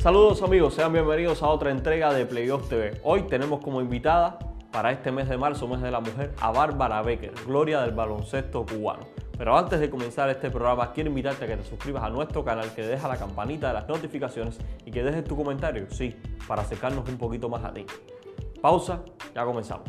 Saludos amigos, sean bienvenidos a otra entrega de Playoff TV. Hoy tenemos como invitada para este mes de marzo, mes de la mujer, a Bárbara Becker, gloria del baloncesto cubano. Pero antes de comenzar este programa, quiero invitarte a que te suscribas a nuestro canal, que dejes la campanita de las notificaciones y que dejes tu comentario, sí, para acercarnos un poquito más a ti. Pausa, ya comenzamos.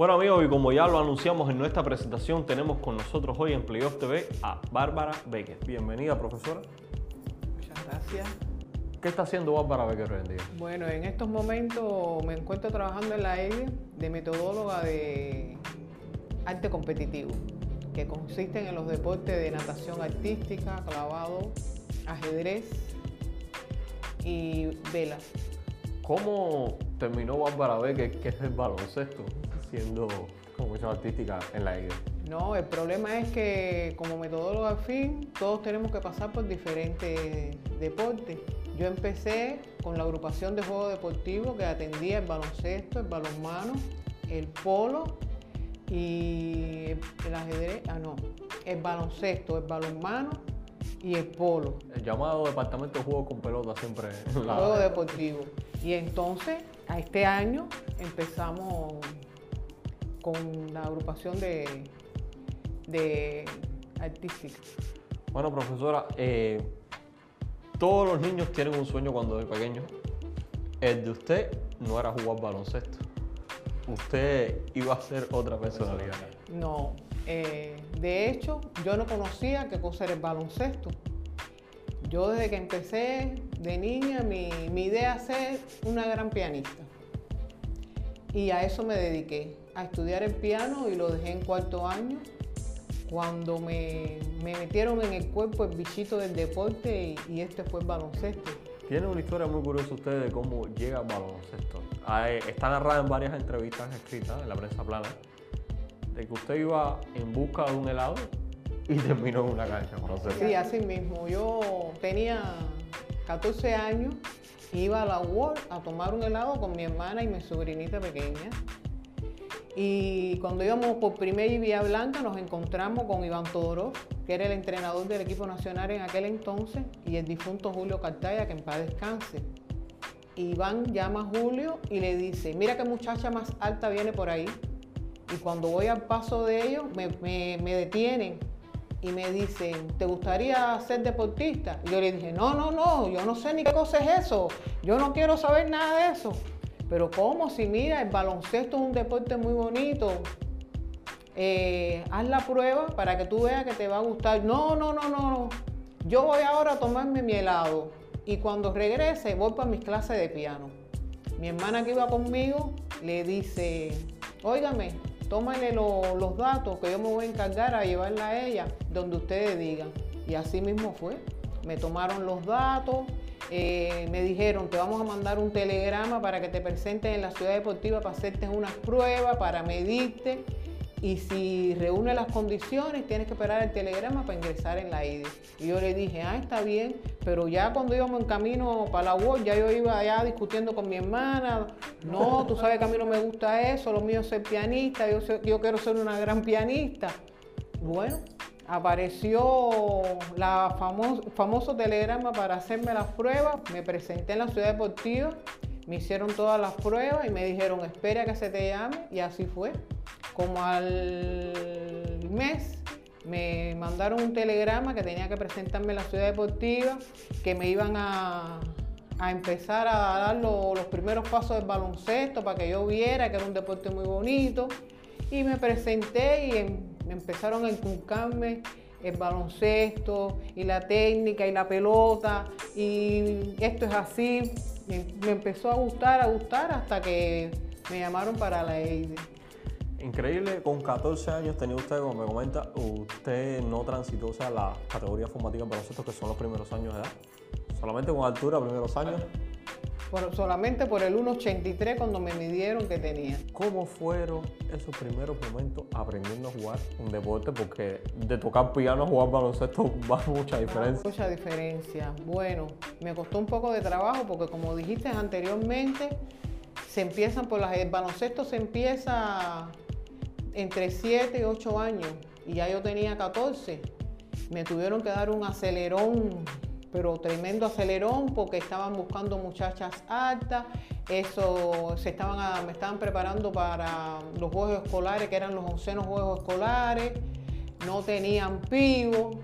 Bueno amigos, y como ya lo anunciamos en nuestra presentación, tenemos con nosotros hoy en Playoff TV a Bárbara Becker. Bienvenida, profesora. Muchas gracias. ¿Qué está haciendo Bárbara Becker hoy en día? Bueno, en estos momentos me encuentro trabajando en la EIDE de metodóloga de arte competitivo, que consiste en los deportes de natación artística, clavado, ajedrez y vela. ¿Cómo terminó Bárbara Becker, que es el baloncesto, siendo comisión artística en la IDE? No, el problema es que como metodóloga al fin, todos tenemos que pasar por diferentes deportes. Yo empecé con la agrupación de juegos deportivos que atendía el baloncesto, el balonmano, el polo y el ajedrez, ah no, el baloncesto, el balonmano y el polo. El llamado departamento de juegos con pelota siempre. la- Juego deportivo. Y entonces, a este año empezamos con la agrupación de, de artística. Bueno, profesora, eh, todos los niños tienen un sueño cuando de pequeños. El de usted no era jugar baloncesto. Usted iba a ser otra personalidad. No, eh, de hecho, yo no conocía qué cosa era el baloncesto. Yo desde que empecé de niña, mi, mi idea es ser una gran pianista. Y a eso me dediqué, a estudiar el piano y lo dejé en cuarto año, cuando me, me metieron en el cuerpo el bichito del deporte y, y este fue el baloncesto. Tiene una historia muy curiosa usted de cómo llega al baloncesto. Está narrada en varias entrevistas escritas en la prensa plana de que usted iba en busca de un helado y terminó en una cancha. Sí, así mismo. Yo tenía 14 años, iba a la World a tomar un helado con mi hermana y mi sobrinita pequeña. Y cuando íbamos por primera y Vía Blanca nos encontramos con Iván Todorov, que era el entrenador del equipo nacional en aquel entonces, y el difunto Julio Cartaya, que en paz descanse. Iván llama a Julio y le dice, mira qué muchacha más alta viene por ahí. Y cuando voy al paso de ellos, me, me- me detienen y me dicen, ¿te gustaría ser deportista? Y yo le dije, no, no, no, yo no sé ni qué cosa es eso. Yo no quiero saber nada de eso. Pero ¿cómo? Si mira, el baloncesto es un deporte muy bonito. Eh, haz la prueba para que tú veas que te va a gustar. No, no, no, no. Yo voy ahora a tomarme mi helado y cuando regrese voy para mis clases de piano. Mi hermana que iba conmigo le dice, óigame, tómale lo- los datos que yo me voy a encargar a llevarla a ella donde ustedes digan. Y así mismo fue. Me tomaron los datos, eh, me dijeron, te vamos a mandar un telegrama para que te presentes en la ciudad deportiva para hacerte unas pruebas, para medirte. Y si reúne las condiciones, tienes que esperar el telegrama para ingresar en la IDE. Y yo le dije, ah, está bien, pero ya cuando íbamos en camino para la UOL, ya yo iba allá discutiendo con mi hermana. No, tú sabes que a mí no me gusta eso, lo mío es ser pianista, yo, yo quiero ser una gran pianista. Bueno, apareció la famo- famoso telegrama para hacerme las pruebas, me presenté en la ciudad deportiva, me hicieron todas las pruebas y me dijeron, espera que se te llame, y así fue. Como al mes me mandaron un telegrama que tenía que presentarme en la ciudad deportiva, que me iban a, a empezar a dar lo- los primeros pasos del baloncesto para que yo viera que era un deporte muy bonito. Y me presenté y me empezaron a inculcarme el baloncesto y la técnica y la pelota y esto es así. Me, empezó a gustar, a gustar hasta que me llamaron para la EIDE. Increíble, con 14 años tenía usted, como me comenta, usted no transitó o sea, la categoría formativa para nosotros, que son los primeros años de edad. Solamente con altura, primeros años. Solamente por el 1,83 cuando me midieron que tenía. ¿Cómo fueron esos primeros momentos aprendiendo a jugar un deporte? Porque de tocar piano a jugar baloncesto va mucha diferencia. mucha diferencia. Bueno, me costó un poco de trabajo porque como dijiste anteriormente, se empiezan por las, el baloncesto se empieza entre 7 y 8 años y ya yo tenía 14. Me tuvieron que dar un acelerón pero tremendo acelerón porque estaban buscando muchachas altas, eso se estaban, me estaban preparando para los juegos escolares, que eran los oncenos juegos escolares, no tenían pivo.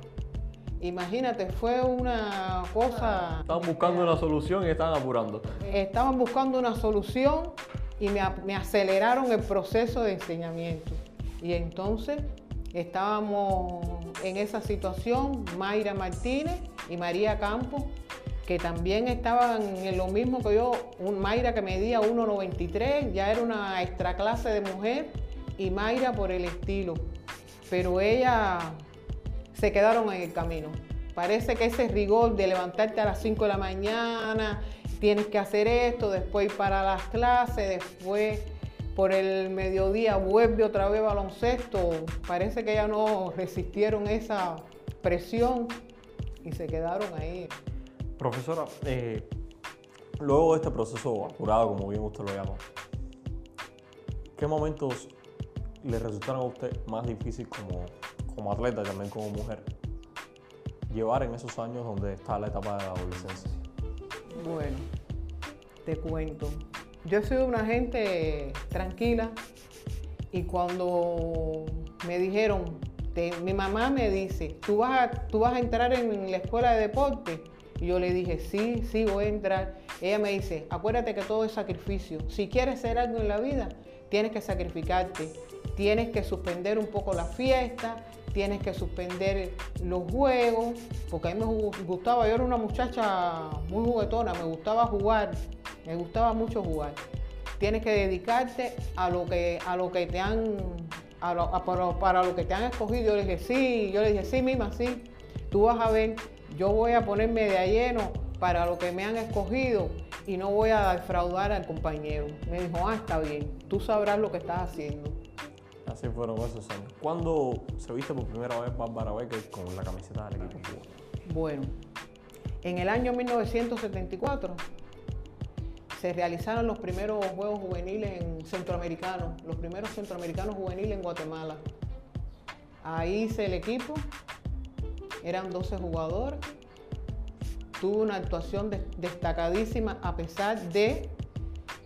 Imagínate, fue una cosa... Estaban buscando una solución y estaban apurando. Estaban buscando una solución y me, me aceleraron el proceso de enseñamiento. Y entonces estábamos en esa situación, Mayra Martínez, y María Campos, que también estaban en lo mismo que yo, un Mayra que medía 1,93, ya era una extra clase de mujer, y Mayra por el estilo. Pero ellas se quedaron en el camino. Parece que ese rigor de levantarte a las 5 de la mañana, tienes que hacer esto, después para las clases, después por el mediodía vuelve otra vez baloncesto. Parece que ya no resistieron esa presión y se quedaron ahí. Profesora, eh, luego de este proceso apurado, como bien usted lo llama, ¿qué momentos le resultaron a usted más difícil como, como atleta, también como mujer, llevar en esos años donde está la etapa de la adolescencia? Bueno, te cuento. Yo soy una gente tranquila y cuando me dijeron mi mamá me dice, ¿tú vas, a, ¿tú vas a entrar en la escuela de deporte? Y yo le dije, sí, sí, voy a entrar. Ella me dice, acuérdate que todo es sacrificio. Si quieres ser algo en la vida, tienes que sacrificarte. Tienes que suspender un poco la fiesta, tienes que suspender los juegos, porque a mí me gustaba, yo era una muchacha muy juguetona, me gustaba jugar, me gustaba mucho jugar. Tienes que dedicarte a lo que, a lo que te han para, lo que te han escogido. Yo le dije, sí, yo le dije, sí, misma, sí. Tú vas a ver, yo voy a ponerme de lleno para lo que me han escogido y no voy a defraudar al compañero. Me dijo, ah, está bien, tú sabrás lo que estás haciendo. Así fueron esos años. ¿Cuándo se viste por primera vez Bárbara Becker con la camiseta del equipo Bueno, en el año 1974 se realizaron los primeros Juegos Juveniles en centroamericanos, los primeros centroamericanos juveniles en Guatemala. Ahí hice el equipo, eran 12 jugadores, tuve una actuación destacadísima a pesar de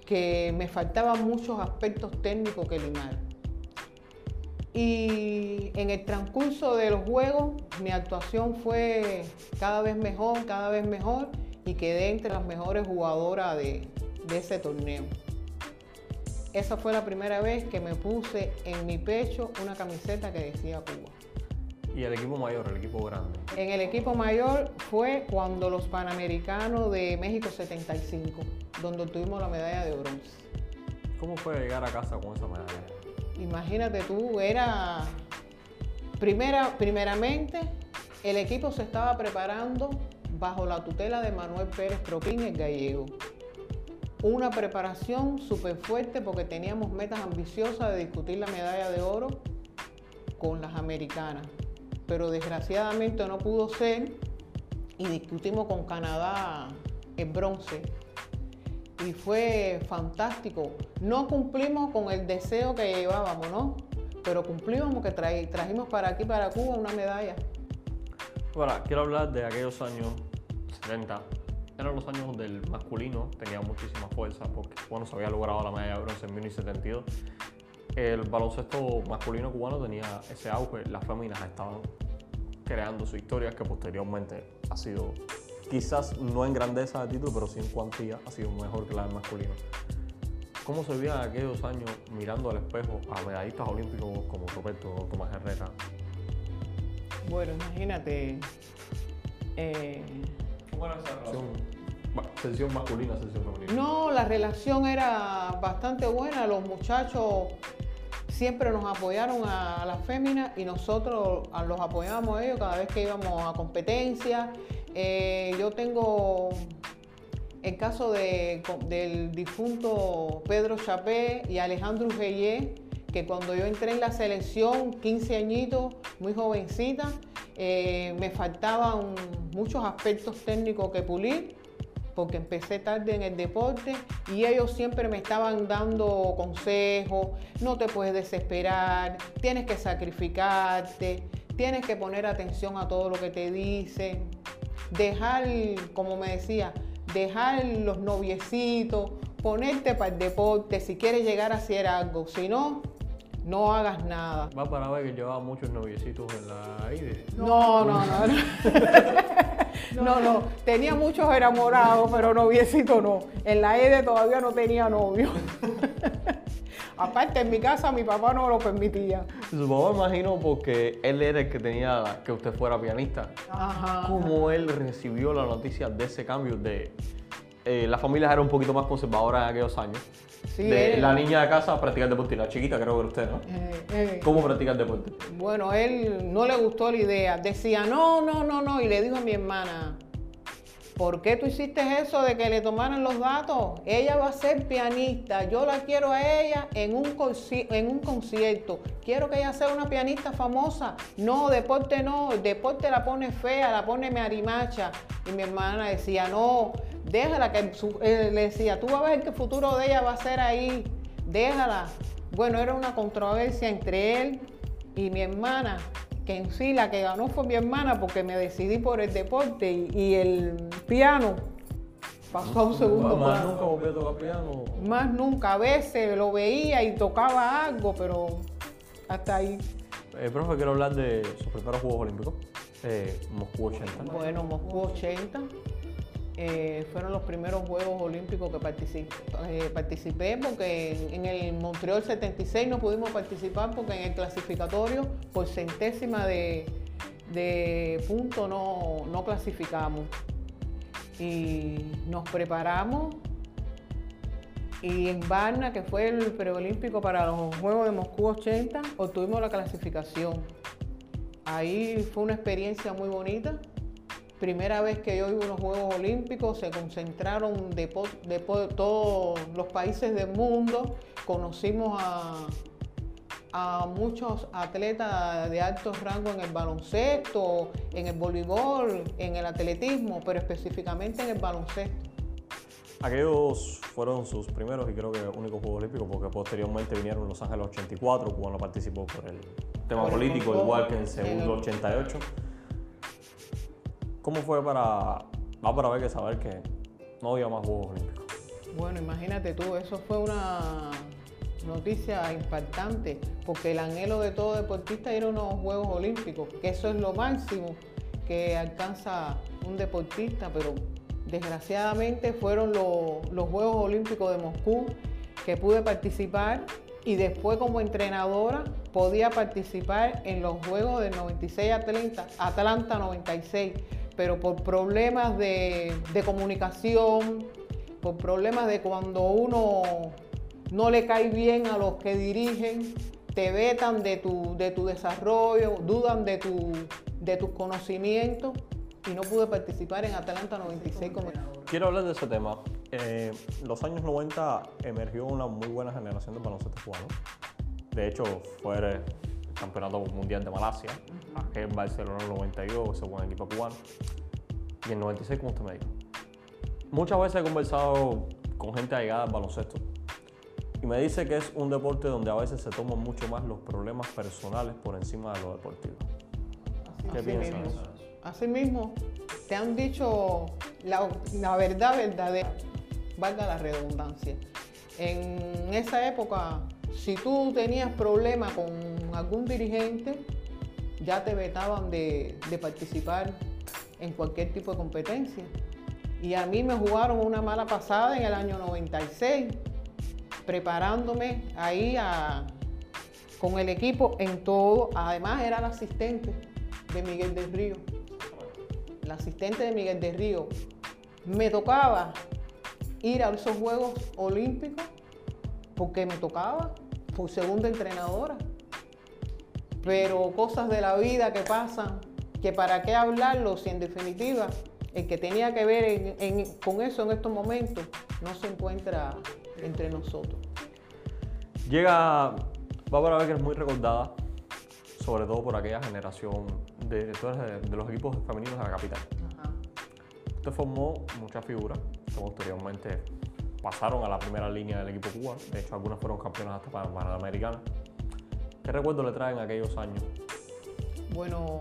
que me faltaban muchos aspectos técnicos que limar. Y en el transcurso de los juegos mi actuación fue cada vez mejor, cada vez mejor y quedé entre las mejores jugadoras de, de ese torneo. Esa fue la primera vez que me puse en mi pecho una camiseta que decía Cuba. ¿Y el equipo mayor, el equipo grande? En el equipo mayor fue cuando los Panamericanos de México 75, donde tuvimos la medalla de bronce. ¿Cómo fue llegar a casa con esa medalla? Imagínate tú, era... Primera, primeramente, el equipo se estaba preparando bajo la tutela de Manuel Pérez Propín, el gallego una preparación súper fuerte porque teníamos metas ambiciosas de discutir la medalla de oro con las americanas. Pero desgraciadamente no pudo ser y discutimos con Canadá el bronce. Y fue fantástico. No cumplimos con el deseo que llevábamos, ¿no? Pero cumplimos porque trajimos para aquí, para Cuba, una medalla. Bueno, quiero hablar de aquellos años 70, eran los años donde el masculino tenía muchísima fuerza porque bueno, se había logrado la medalla de bronce en 1972. El baloncesto masculino cubano tenía ese auge, las féminas estaban creando su historia que posteriormente ha sido, quizás no en grandeza de título, pero sí en cuantía, ha sido mejor que la del masculino. ¿Cómo se veían aquellos años mirando al espejo a medallistas olímpicos como Roberto Tomás Herrera? Bueno, imagínate. Eh, ¿Cómo era esa relación? Sesión masculina, sesión femenina. No, la relación era bastante buena. Los muchachos siempre nos apoyaron a, las féminas y nosotros los apoyábamos a ellos cada vez que íbamos a competencia. Eh, yo tengo el caso de, del difunto Pedro Chapé y Alejandro Ugeyé, que cuando yo entré en la selección, 15 añitos, muy jovencita, eh, me faltaban muchos aspectos técnicos que pulir porque empecé tarde en el deporte y ellos siempre me estaban dando consejos, no te puedes desesperar, tienes que sacrificarte, tienes que poner atención a todo lo que te dicen, dejar, como me decía, dejar los noviecitos, ponerte para el deporte si quieres llegar a hacer algo, si no, no hagas nada. Va para ver que llevaba muchos noviecitos en la IDE. No, no, no. No, no, no. tenía muchos enamorados, pero noviecito no. En la IDE todavía no tenía novio. Aparte, en mi casa mi papá no lo permitía. Su papá imagino porque él era el que tenía que usted fuera pianista. Ajá. ¿Cómo él recibió la noticia de ese cambio de... Eh, las familias eran un poquito más conservadoras en aquellos años de la niña de casa practicar deporte y la chiquita creo que era usted, ¿no? Eh, eh. ¿Cómo practicar deporte? Bueno, él no le gustó la idea. Decía, no, no, no, no. Y le dijo a mi hermana, ¿por qué tú hiciste eso de que le tomaran los datos? Ella va a ser pianista. Yo la quiero a ella en un, concierto. Quiero que ella sea una pianista famosa. No, deporte no. El deporte la pone fea, la pone marimacha. Y mi hermana decía, no, déjala, que él le decía, tú vas a ver qué futuro de ella va a ser ahí, déjala. Bueno, era una controversia entre él y mi hermana, que en sí la que ganó fue mi hermana porque me decidí por el deporte y, el piano pasó a un segundo plano. ¿Más nunca volvió a tocar piano? Más nunca, a veces lo veía y tocaba algo, pero hasta ahí. Eh, profe, quiero hablar de sus primeros Juegos Olímpicos, eh, Moscú 80. Bueno, Moscú 80 eh, fueron los primeros Juegos Olímpicos que participé, eh, participé porque en, el Montreal 76 no pudimos participar porque en el clasificatorio por centésima de, punto no, no clasificamos. Y nos preparamos y en Varna, que fue el preolímpico para los Juegos de Moscú 80, obtuvimos la clasificación. Ahí fue una experiencia muy bonita Primera vez que yo a unos Juegos Olímpicos, se concentraron de, todos los países del mundo, conocimos a, muchos atletas de alto rango en el baloncesto, en el voleibol, en el atletismo, pero específicamente en el baloncesto. Aquellos fueron sus primeros y creo que únicos Juegos Olímpicos porque posteriormente vinieron Los Ángeles 84, cuando participó por el tema político, igual que en Seúl 88. ¿Cómo fue para, para ver que saber que no había más Juegos Olímpicos? Bueno, imagínate tú, eso fue una noticia impactante, porque el anhelo de todo deportista era unos Juegos Olímpicos, que eso es lo máximo que alcanza un deportista, pero desgraciadamente fueron los Juegos Olímpicos de Moscú que pude participar y después como entrenadora podía participar en los Juegos del 96 Atlanta, Atlanta 96 pero por problemas de, comunicación, por problemas de cuando uno no le cae bien a los que dirigen, te vetan de tu, de tu desarrollo, dudan de, tu, de tus conocimientos y no pude participar en Atlanta 96 como Quiero hablar de ese tema. Eh, los años 90 emergió una muy buena generación de baloncesto cubano. De hecho, fue Campeonato Mundial de Malasia, aquí en Barcelona 92, ese buen equipo cubano. Y en 96, como usted me dijo. Muchas veces he conversado con gente allegada al baloncesto y me dice que es un deporte donde a veces se toman mucho más los problemas personales por encima de lo deportivo. ¿Qué piensas de eso? Así mismo, te han dicho la, la verdad verdadera, valga la redundancia. En esa época, si tú tenías problemas con algún dirigente, ya te vetaban de, participar en cualquier tipo de competencia. Y a mí me jugaron una mala pasada en el año 96, preparándome ahí con el equipo en todo. Además era el asistente de Miguel del Río. El asistente de Miguel del Río. Me tocaba ir a esos Juegos Olímpicos porque me tocaba, fui segunda entrenadora. Pero cosas de la vida que pasan que para qué hablarlo si en definitiva el que tenía que ver con eso en estos momentos no se encuentra entre nosotros. Llega Bárbara Becker es muy recordada, sobre todo por aquella generación de directores de, los equipos femeninos de la capital. Usted formó muchas figuras que posteriormente pasaron a la primera línea del equipo cubano. De hecho, algunas fueron campeonas hasta para Panamericana. ¿Qué recuerdo le traen aquellos años? Bueno,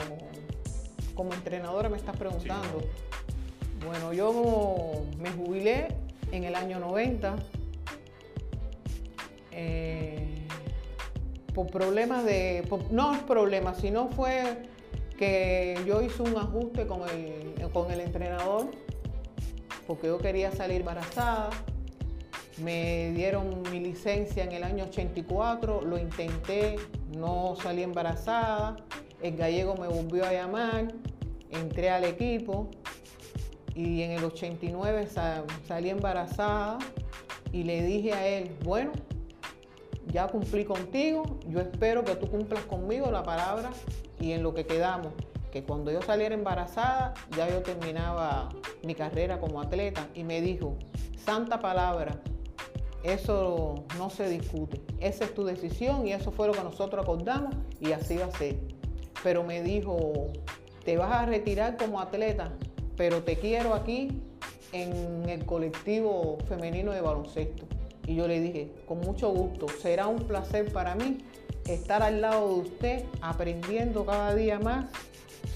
como entrenadora me estás preguntando. Bueno, yo me jubilé en el año 90 eh, por problemas de, no es problema, sino fue que yo hice un ajuste con el, con el entrenador porque yo quería salir embarazada. Me dieron mi licencia en el año 84, lo intenté, no salí embarazada. El gallego me volvió a llamar, entré al equipo y en el 89 salí embarazada y le dije a él, bueno, ya cumplí contigo, yo espero que tú cumplas conmigo la palabra y en lo que quedamos, que cuando yo saliera embarazada ya yo terminaba mi carrera como atleta y me dijo, santa palabra, eso no se discute, esa es tu decisión y eso fue lo que nosotros acordamos y así va a ser. Pero me dijo, te vas a retirar como atleta, pero te quiero aquí en el colectivo femenino de baloncesto. Y yo le dije, con mucho gusto, será un placer para mí estar al lado de usted aprendiendo cada día más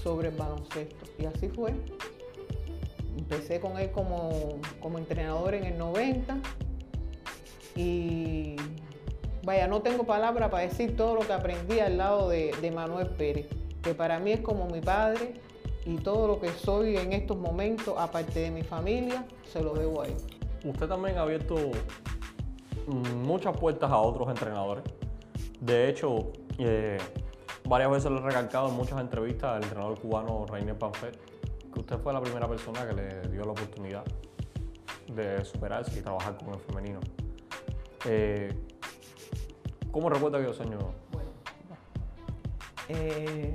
sobre el baloncesto. Y así fue. Empecé con él como, entrenador en el 90 y vaya, no tengo palabra para decir todo lo que aprendí al lado de, Manuel Pérez, que para mí es como mi padre y todo lo que soy en estos momentos, aparte de mi familia, se lo debo a él. Usted también ha abierto muchas puertas a otros entrenadores. De hecho, eh, varias veces lo he recalcado en muchas entrevistas al entrenador cubano Rainer Panfet, que usted fue la primera persona que le dio la oportunidad de superarse y trabajar con el femenino. Eh, ¿Cómo recuerda aquellos años? Bueno, eh,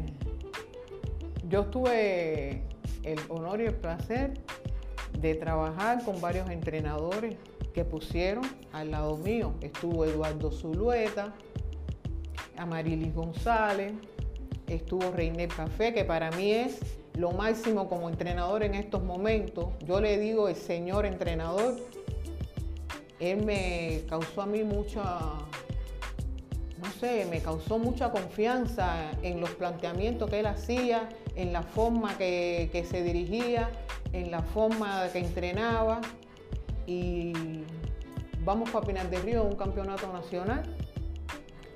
yo tuve el honor y el placer de trabajar con varios entrenadores que pusieron al lado mío. Estuvo Eduardo Zulueta, Amarilis González, estuvo Reiner Café, que para mí es lo máximo como entrenador en estos momentos. Yo le digo el señor entrenador. Él me causó a mí mucha, no sé, me causó mucha confianza en los planteamientos que él hacía, en la forma que, se dirigía, en la forma que entrenaba y vamos para Pinar de Río, un campeonato nacional.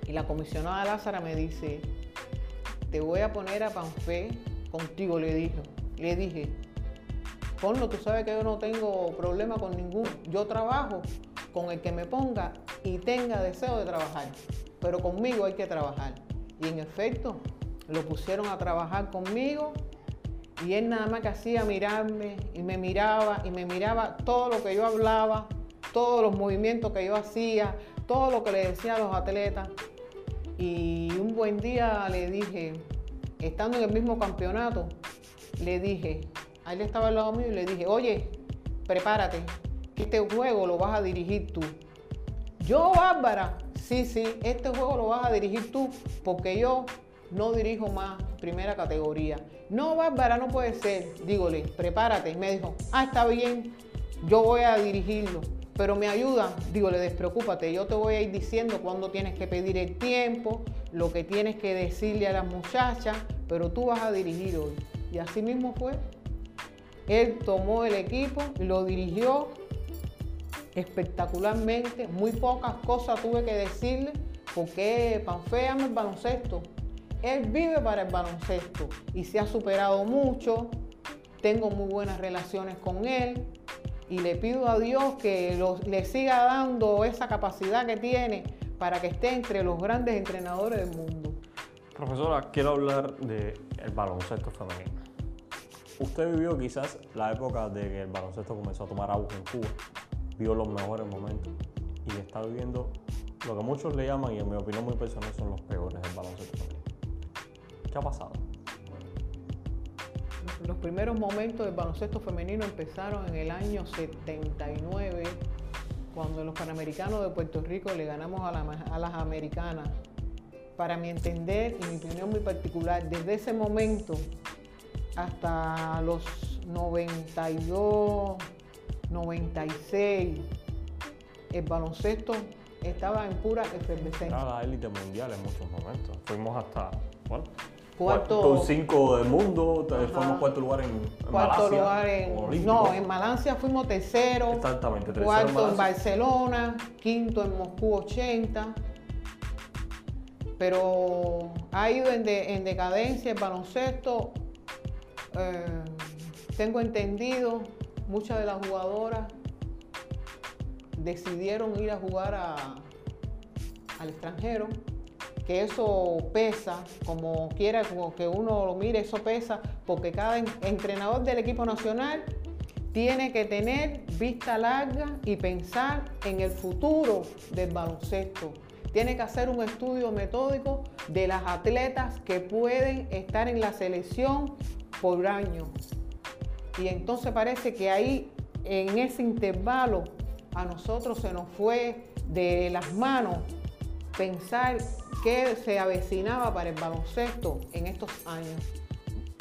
Y la comisionada Lázara me dice, te voy a poner a Panfé contigo, le dije. Le dije, ponlo, tú sabes que yo no tengo problema con ningún. Yo trabajo con el que me ponga y tenga deseo de trabajar. Pero conmigo hay que trabajar. Y en efecto, lo pusieron a trabajar conmigo y él nada más que hacía mirarme y me miraba y me miraba todo lo que yo hablaba, todos los movimientos que yo hacía, todo lo que le decía a los atletas. Y un buen día le dije, estando en el mismo campeonato, le dije, ahí le estaba al lado mío y le dije, oye, prepárate, este juego lo vas a dirigir tú. Yo, Bárbara, sí, sí, este juego lo vas a dirigir tú, porque yo no dirijo más primera categoría. No, Bárbara, no puede ser. Dígole, prepárate. Y me dijo, ah, está bien, yo voy a dirigirlo. Pero me ayuda, dígole, despreocúpate, yo te voy a ir diciendo cuándo tienes que pedir el tiempo, lo que tienes que decirle a las muchachas, pero tú vas a dirigir hoy. Y así mismo fue. Él tomó el equipo, lo dirigió espectacularmente, muy pocas cosas tuve que decirle, porque Panfea el baloncesto, él vive para el baloncesto y se ha superado mucho. Tengo muy buenas relaciones con él y le pido a Dios que le siga dando esa capacidad que tiene para que esté entre los grandes entrenadores del mundo. Profesora, quiero hablar del baloncesto femenino. Usted vivió quizás la época de que el baloncesto comenzó a tomar auge en Cuba, vio los mejores momentos y está viviendo lo que muchos le llaman, y en mi opinión muy personal, son los peores del baloncesto femenino. ¿Qué ha pasado? los primeros momentos del baloncesto femenino empezaron en el año 79, cuando los Panamericanos de Puerto Rico le ganamos a, a las americanas. Para mi entender y mi opinión muy particular, desde ese momento hasta los 92, 96, el baloncesto estaba en pura efervescencia. Era la élite mundial en muchos momentos. Fuimos hasta, bueno, Cuarto- cuarto cinco del mundo, fuimos cuarto lugar en, en Cuarto Malasia, lugar en. No, en Malasia fuimos tercero. Exactamente, tercero en Cuarto en Malasia. Barcelona, quinto en Moscú 80. Pero ha ido en, de- en decadencia el baloncesto. Eh, tengo entendido, muchas de las jugadoras decidieron ir a jugar al extranjero, que eso pesa, como quiera como que uno lo mire, eso pesa, porque cada en- entrenador del equipo nacional tiene que tener vista larga y pensar en el futuro del baloncesto. Tiene que hacer un estudio metódico de las atletas que pueden estar en la selección por año. Y entonces parece que ahí, en ese intervalo, a nosotros se nos fue de las manos pensar qué se avecinaba para el baloncesto en estos años.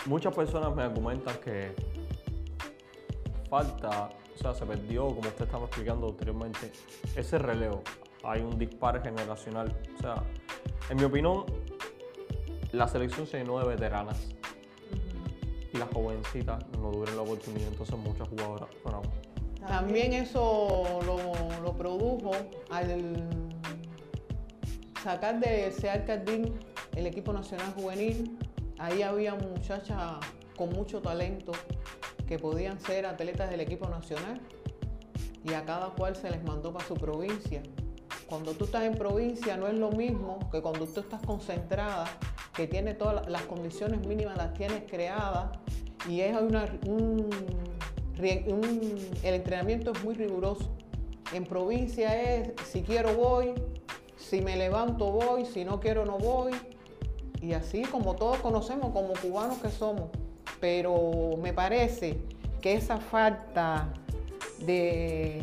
Muchas personas me argumentan que falta, o sea, se perdió, como usted estaba explicando anteriormente, ese relevo. Hay un disparo generacional. O sea, en mi opinión, la selección se llenó de veteranas las jovencitas no tuvieron la oportunidad, entonces muchas jugadoras fueron También eso lo, lo produjo al sacar de Sear Cardín el equipo nacional juvenil. Ahí había muchachas con mucho talento que podían ser atletas del equipo nacional y a cada cual se les mandó para su provincia. Cuando tú estás en provincia no es lo mismo que cuando tú estás concentrada, que tiene todas las condiciones mínimas, las tienes creadas y es una, un, el entrenamiento es muy riguroso. En provincia es si quiero voy, si me levanto voy, si no quiero no voy. Y así como todos conocemos como cubanos que somos. Pero me parece que esa falta de,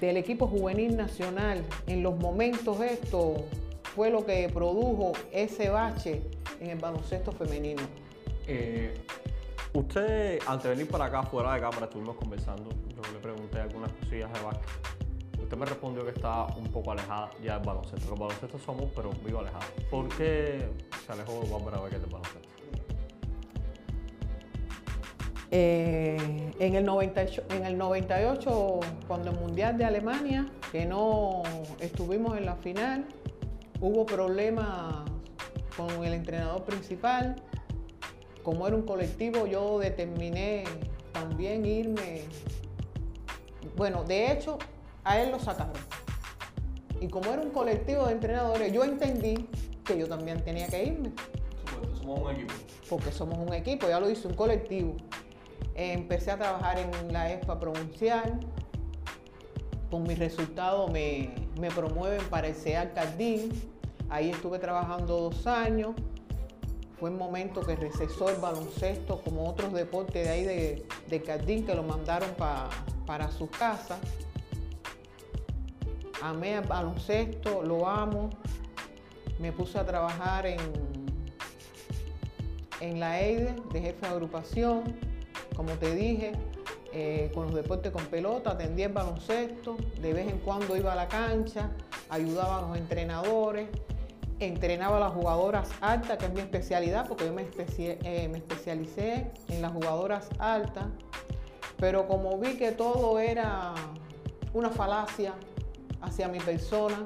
del equipo juvenil nacional en los momentos estos fue lo que produjo ese bache en el baloncesto femenino. Eh, usted, antes de venir para acá, fuera de cámara, estuvimos conversando. Yo le pregunté algunas cosillas de básquet. Usted me respondió que estaba un poco alejada ya del baloncesto. El baloncesto somos, pero vivo alejada. ¿Por qué se alejó Bárbara Becker del baloncesto? Eh, en, el 98, en el 98, cuando el Mundial de Alemania, que no estuvimos en la final, hubo problemas con el entrenador principal. Como era un colectivo, yo determiné también irme. Bueno, de hecho, a él lo sacaron. Y como era un colectivo de entrenadores, yo entendí que yo también tenía que irme somos un equipo. porque somos un equipo, ya lo hice, un colectivo. Empecé a trabajar en la ESPA provincial. Con mis resultados me, me promueven para el CEAR Cardín. Ahí estuve trabajando dos años. Fue un momento que recesó el baloncesto como otros deportes de ahí de, de Cardín que lo mandaron pa- para sus casas. Amé el baloncesto, lo amo. Me puse a trabajar en, en la EIDE de jefe de agrupación. Como te dije, eh, con los deportes con pelota, atendía el baloncesto, de vez en cuando iba a la cancha, ayudaba a los entrenadores, entrenaba a las jugadoras altas, que es mi especialidad, porque yo eh, me especialicé en las jugadoras altas, pero como vi que todo era una falacia hacia mi persona,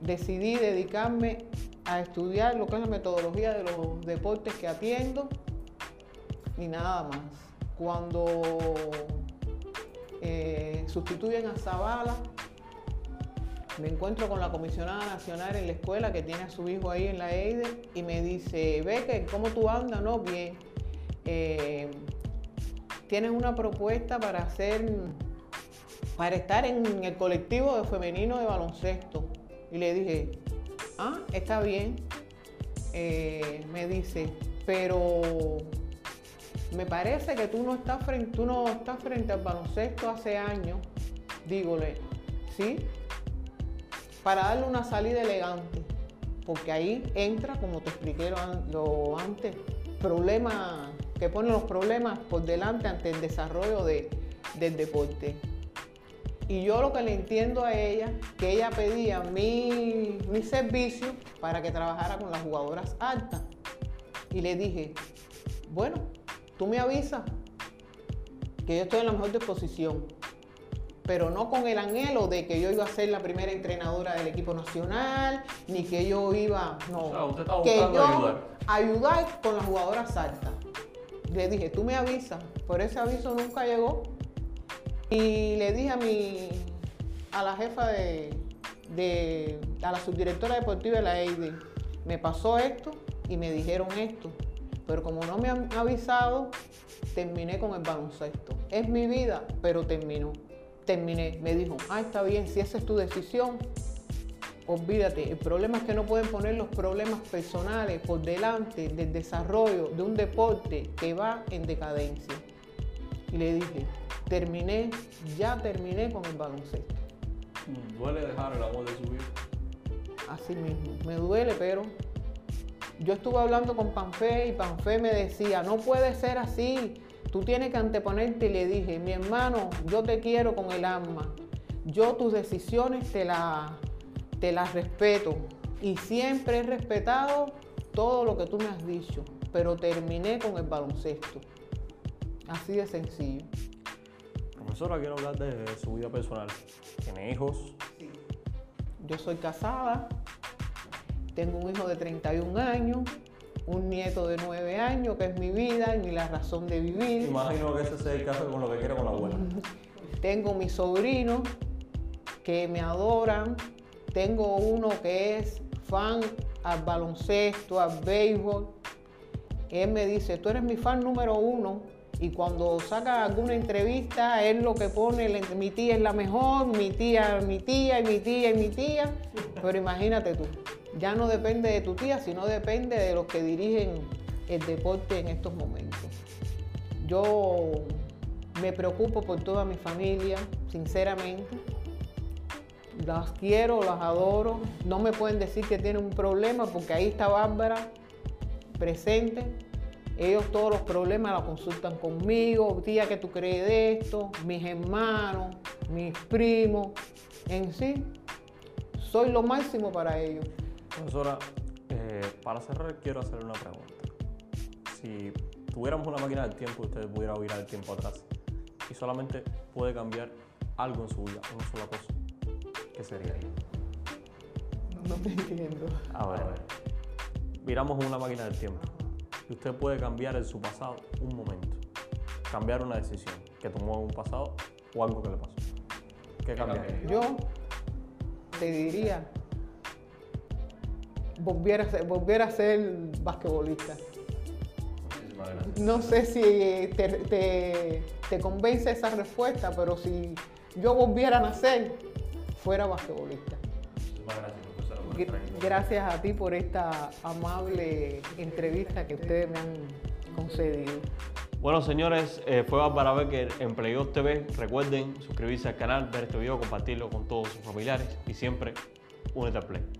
decidí dedicarme a estudiar lo que es la metodología de los deportes que atiendo y nada más. Cuando eh, sustituyen a Zavala, me encuentro con la comisionada nacional en la escuela que tiene a su hijo ahí en la EIDE y me dice, Becker, ¿cómo tú andas? No, bien. Eh, tienes una propuesta para hacer, para estar en el colectivo femenino de baloncesto. Y le dije, ah, está bien. Eh, me dice, pero me parece que tú no estás frente, tú no estás frente al baloncesto hace años, dígole, ¿sí? Para darle una salida elegante, porque ahí entra, como te expliqué lo, antes, problemas que ponen los problemas por delante ante el desarrollo de, del deporte. Y yo lo que le entiendo a ella, que ella pedía mi, mi servicio para que trabajara con las jugadoras altas. Y le dije, bueno, tú me avisas que yo estoy en la mejor disposición, pero no con el anhelo de que yo iba a ser la primera entrenadora del equipo nacional, ni que yo iba, no, que yo ayudar. ayudar con las jugadoras altas. Le dije, tú me avisas, por ese aviso nunca llegó. Y le dije a mi, a la jefa de, a la subdirectora deportiva de la EID, me pasó esto y me dijeron esto. Pero como no me han avisado, terminé con el baloncesto. Es mi vida, pero terminó. Terminé. Me dijo, ah, está bien, si esa es tu decisión, olvídate. El problema es que no pueden poner los problemas personales por delante del desarrollo de un deporte que va en decadencia. Y le dije, terminé, ya terminé con el baloncesto. ¿Duele dejar el amor de su vida? Así mismo, me duele, pero yo estuve hablando con Panfe y Panfe me decía, no puede ser así, tú tienes que anteponerte y le dije, mi hermano, yo te quiero con el alma, yo tus decisiones te, te las respeto y siempre he respetado todo lo que tú me has dicho, pero terminé con el baloncesto. Así de sencillo. Profesora, quiero hablar de su vida personal. ¿Tiene hijos? Sí. Yo soy casada, tengo un hijo de 31 años, un nieto de 9 años, que es mi vida y la razón de vivir. Imagino que ese sea el caso con lo que quiere con la abuela. Tengo mis sobrinos que me adoran. Tengo uno que es fan al baloncesto, al béisbol. Él me dice, tú eres mi fan número uno y cuando saca alguna entrevista, él lo que pone, mi tía es la mejor, mi tía, mi tía, y mi tía, y mi tía. Pero imagínate tú, ya no depende de tu tía, sino depende de los que dirigen el deporte en estos momentos. Yo me preocupo por toda mi familia, sinceramente. Las quiero, las adoro. No me pueden decir que tienen un problema porque ahí está Bárbara presente ellos todos los problemas los consultan conmigo, tía, ¿qué tú crees de esto? Mis hermanos, mis primos, en sí, soy lo máximo para ellos. Profesora, eh, para cerrar quiero hacerle una pregunta. Si tuviéramos una máquina del tiempo y usted pudiera virar el tiempo atrás y solamente puede cambiar algo en su vida, una sola cosa, ¿qué sería? No te entiendo. A ver, viramos una máquina del tiempo usted puede cambiar en su pasado un momento, cambiar una decisión que tomó en un pasado o algo que le pasó. ¿Qué cambiaría? Yo te diría, volviera a ser, volviera a ser basquetbolista. No sé si te, te, convence esa respuesta, pero si yo volviera a nacer, fuera basquetbolista. Gracias a ti por esta amable entrevista que ustedes me han concedido. Bueno, señores, eh, fue Bárbara Becker en Playoff TV. Recuerden suscribirse al canal, ver este video, compartirlo con todos sus familiares y siempre únete al Play.